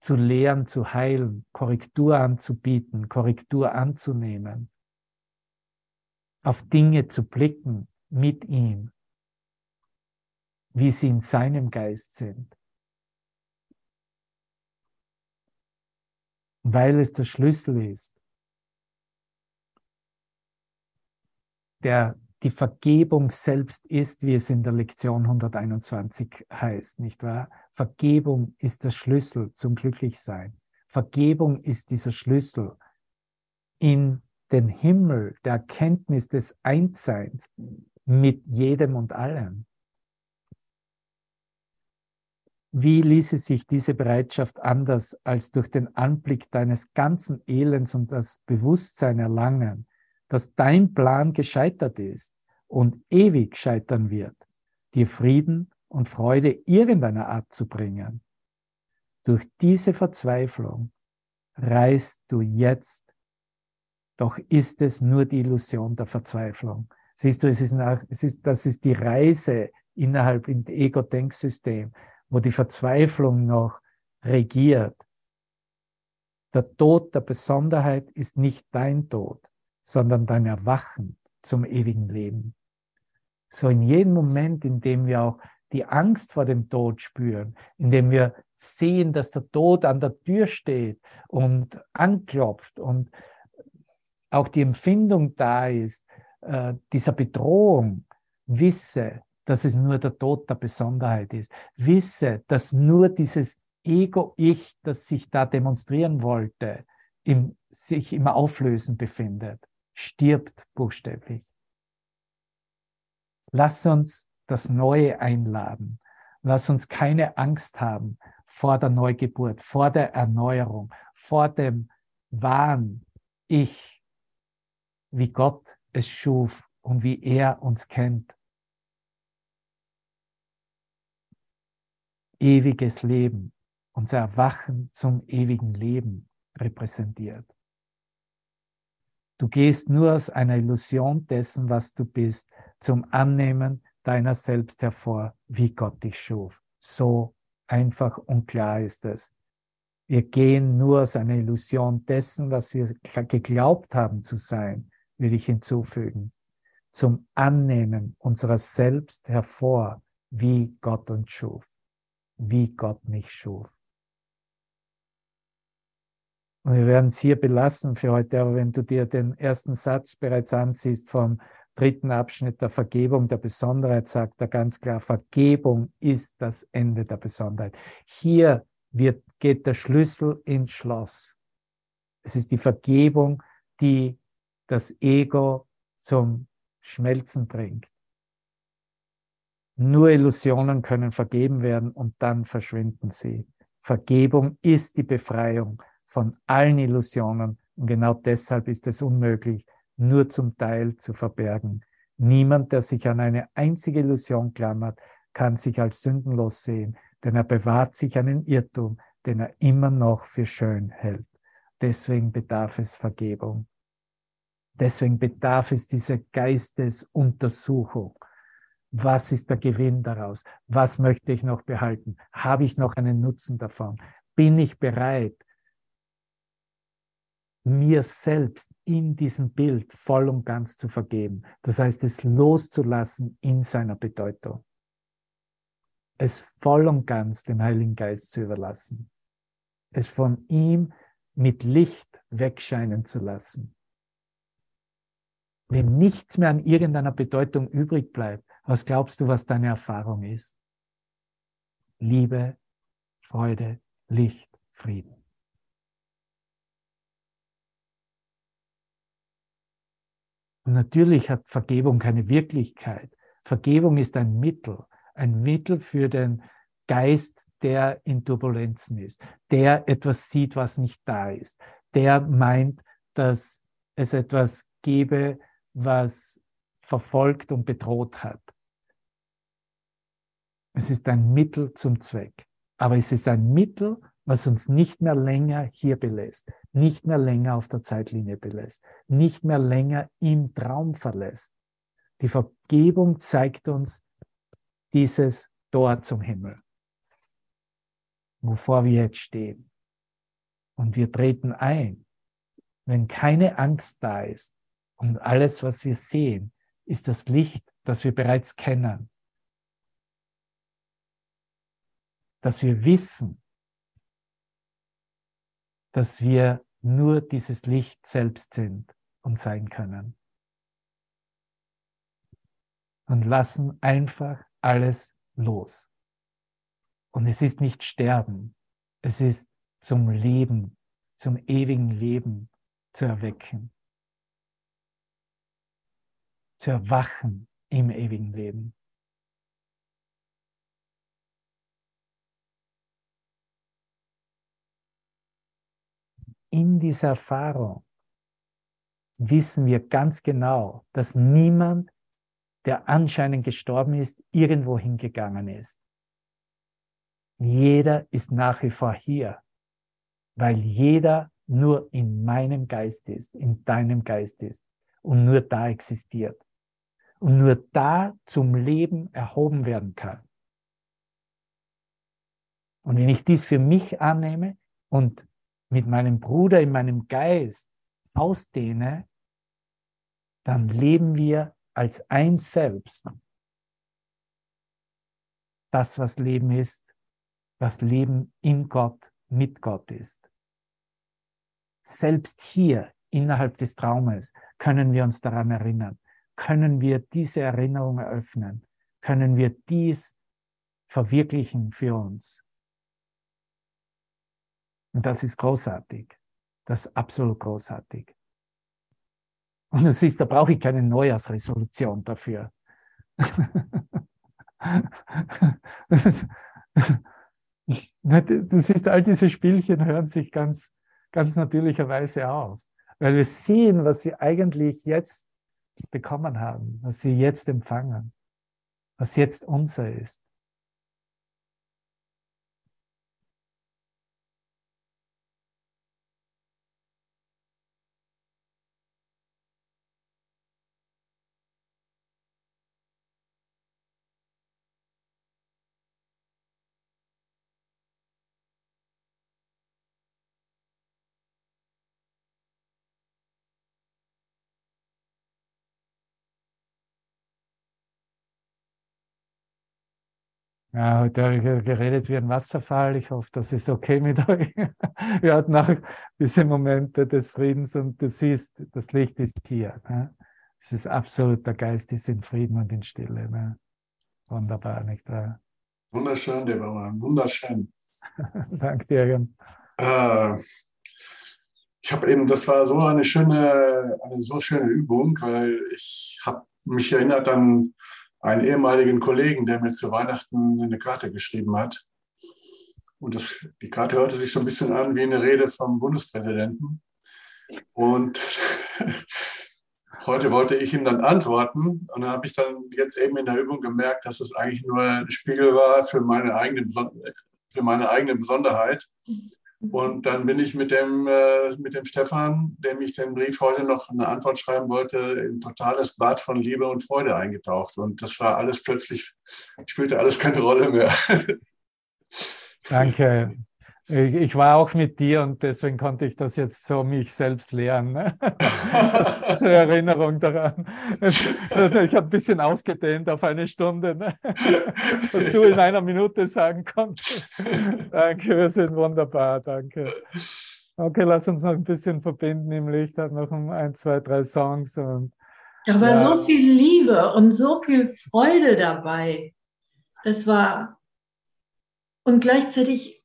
zu lehren, zu heilen, Korrektur anzubieten, Korrektur anzunehmen, auf Dinge zu blicken mit ihm, wie sie in seinem Geist sind. Weil es der Schlüssel ist, der die Vergebung selbst ist, wie es in der Lektion 121 heißt, nicht wahr? Vergebung ist der Schlüssel zum Glücklichsein. Vergebung ist dieser Schlüssel in den Himmel der Erkenntnis des Einsseins mit jedem und allem. Wie ließe sich diese Bereitschaft anders als durch den Anblick deines ganzen Elends und das Bewusstsein erlangen, dass dein Plan gescheitert ist und ewig scheitern wird, dir Frieden und Freude irgendeiner Art zu bringen? Durch diese Verzweiflung reißt du jetzt doch ist es nur die Illusion der Verzweiflung. Siehst du, es ist, nach, es ist, das ist die Reise innerhalb im Ego-Denksystem, wo die Verzweiflung noch regiert. Der Tod der Besonderheit ist nicht dein Tod, sondern dein Erwachen zum ewigen Leben. So in jedem Moment, in dem wir auch die Angst vor dem Tod spüren, in dem wir sehen, dass der Tod an der Tür steht und anklopft und auch die Empfindung da ist, äh, dieser Bedrohung, wisse, dass es nur der Tod der Besonderheit ist. Wisse, dass nur dieses Ego-Ich, das sich da demonstrieren wollte, im, sich im Auflösen befindet, stirbt buchstäblich. Lass uns das Neue einladen. Lass uns keine Angst haben vor der Neugeburt, vor der Erneuerung, vor dem Wahn Ich, wie Gott es schuf und wie er uns kennt. Ewiges Leben, unser Erwachen zum ewigen Leben repräsentiert. Du gehst nur aus einer Illusion dessen, was du bist, zum Annehmen deiner selbst hervor, wie Gott dich schuf. So einfach und klar ist es. Wir gehen nur aus einer Illusion dessen, was wir geglaubt haben zu sein, will ich hinzufügen, zum Annehmen unserer selbst hervor, wie Gott uns schuf, wie Gott mich schuf. Und wir werden es hier belassen für heute, aber wenn du dir den ersten Satz bereits ansiehst vom dritten Abschnitt der Vergebung der Besonderheit, sagt er ganz klar, Vergebung ist das Ende der Besonderheit. Hier wird, geht der Schlüssel ins Schloss. Es ist die Vergebung, die das Ego zum Schmelzen bringt. Nur Illusionen können vergeben werden und dann verschwinden sie. Vergebung ist die Befreiung von allen Illusionen und genau deshalb ist es unmöglich, nur zum Teil zu verbergen. Niemand, der sich an eine einzige Illusion klammert, kann sich als sündenlos sehen, denn er bewahrt sich einen Irrtum, den er immer noch für schön hält. Deswegen bedarf es Vergebung. Deswegen bedarf es dieser Geistesuntersuchung. Was ist der Gewinn daraus? Was möchte ich noch behalten? Habe ich noch einen Nutzen davon? Bin ich bereit, mir selbst in diesem Bild voll und ganz zu vergeben? Das heißt, es loszulassen in seiner Bedeutung. Es voll und ganz dem Heiligen Geist zu überlassen. Es von ihm mit Licht wegscheinen zu lassen wenn nichts mehr an irgendeiner Bedeutung übrig bleibt, was glaubst du, was deine Erfahrung ist? Liebe, Freude, Licht, Frieden. Und natürlich hat Vergebung keine Wirklichkeit. Vergebung ist ein Mittel, ein Mittel für den Geist, der in Turbulenzen ist, der etwas sieht, was nicht da ist, der meint, dass es etwas gebe, was verfolgt und bedroht hat. Es ist ein Mittel zum Zweck. Aber es ist ein Mittel, was uns nicht mehr länger hier belässt, nicht mehr länger auf der Zeitlinie belässt, nicht mehr länger im Traum verlässt. Die Vergebung zeigt uns dieses Tor zum Himmel, wovor wir jetzt stehen. Und wir treten ein. Wenn keine Angst da ist, und alles, was wir sehen, ist das Licht, das wir bereits kennen. Dass wir wissen, dass wir nur dieses Licht selbst sind und sein können. Und lassen einfach alles los. Und es ist nicht Sterben, es ist zum Leben, zum ewigen Leben zu erwecken zu erwachen im ewigen Leben. In dieser Erfahrung wissen wir ganz genau, dass niemand, der anscheinend gestorben ist, irgendwo hingegangen ist. Jeder ist nach wie vor hier, weil jeder nur in meinem Geist ist, in deinem Geist ist und nur da existiert. und nur da zum Leben erhoben werden kann. Und wenn ich dies für mich annehme und mit meinem Bruder in meinem Geist ausdehne, dann leben wir als eins selbst. Das, was Leben ist, was Leben in Gott, mit Gott ist. Selbst hier innerhalb des Traumes können wir uns daran erinnern, können wir diese Erinnerung eröffnen, können wir dies verwirklichen für uns. Und das ist großartig. Das ist absolut großartig. Und du siehst, da brauche ich keine Neujahrsresolution dafür. Du siehst, all diese Spielchen hören sich ganz, ganz natürlicherweise auf, weil wir sehen, was sie eigentlich jetzt bekommen haben, was sie jetzt empfangen, was jetzt unser ist. Ja, heute habe ich geredet wie ein Wasserfall. Ich hoffe, das ist okay mit euch. Wir hatten auch diese Momente des Friedens und du siehst, das Licht ist hier. Ne? Es ist absolut, der Geist ist in Frieden und in Stille. Ne? Wunderbar, nicht wahr? Wunderschön, der Baumann, wunderschön. Danke dir, Jan. Äh, ich habe eben, das war so eine schöne, eine so schöne Übung, weil ich habe mich erinnert an einen ehemaligen Kollegen, der mir zu Weihnachten eine Karte geschrieben hat. Und das, die Karte hörte sich so ein bisschen an wie eine Rede vom Bundespräsidenten. Und heute wollte ich ihm dann antworten. Und dann habe ich dann jetzt eben in der Übung gemerkt, dass es eigentlich nur ein Spiegel war für meine eigene, für meine eigene Besonderheit. Und dann bin ich mit dem, äh, mit dem Stefan, dem ich den Brief heute noch eine Antwort schreiben wollte, in totales Bad von Liebe und Freude eingetaucht. Und das war alles plötzlich, spielte alles keine Rolle mehr. Danke. Ich, ich, war auch mit dir und deswegen konnte ich das jetzt so mich selbst lernen. Ne? Erinnerung daran. Ich habe ein bisschen ausgedehnt auf eine Stunde, ne? was du in einer Minute sagen konntest. Danke, wir sind wunderbar, danke. Okay, lass uns noch ein bisschen verbinden im Licht, hat noch ein, zwei, drei Songs. Und, da war ja. so viel Liebe und so viel Freude dabei. Das war und gleichzeitig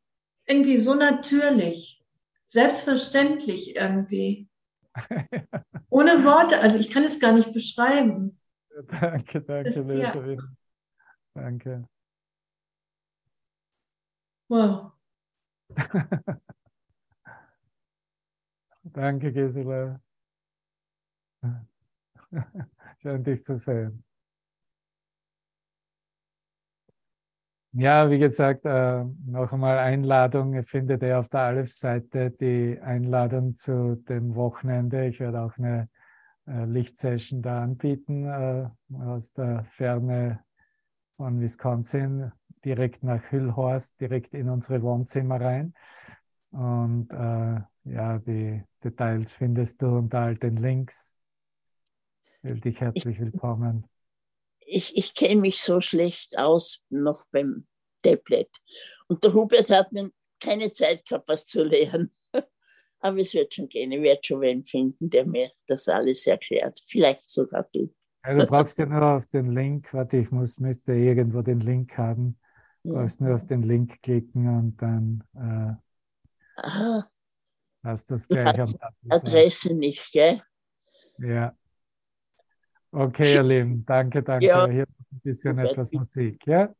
irgendwie so natürlich, selbstverständlich irgendwie. Ohne Worte, also ich kann es gar nicht beschreiben. Danke, danke, das, Leserin. Ja. Danke. Wow. danke, Gisela. Schön, dich zu sehen. Ja, wie gesagt, äh, noch einmal Einladung. Ihr findet ihr auf der Aleph-Seite die Einladung zu dem Wochenende. Ich werde auch eine äh, Lichtsession da anbieten äh, aus der Ferne von Wisconsin, direkt nach Hüllhorst, direkt in unsere Wohnzimmer rein. Und ja, die Details findest du unter all den Links. Ich will dich herzlich willkommen ich, ich kenne mich so schlecht aus noch beim Tablet. Und der Hubert hat mir keine Zeit gehabt, was zu lernen. Aber es wird schon gehen. Ich werde schon wen finden, der mir das alles erklärt. Vielleicht sogar du. Ja, du brauchst ja nur auf den Link, warte, ich muss, müsste irgendwo den Link haben. Du brauchst nur auf den Link klicken und dann äh, Aha. hast du das gleich am Adresse nicht, gell? Ja. Okay, ihr Lieben, danke, danke. Ja. Hier ein bisschen etwas Musik, ja?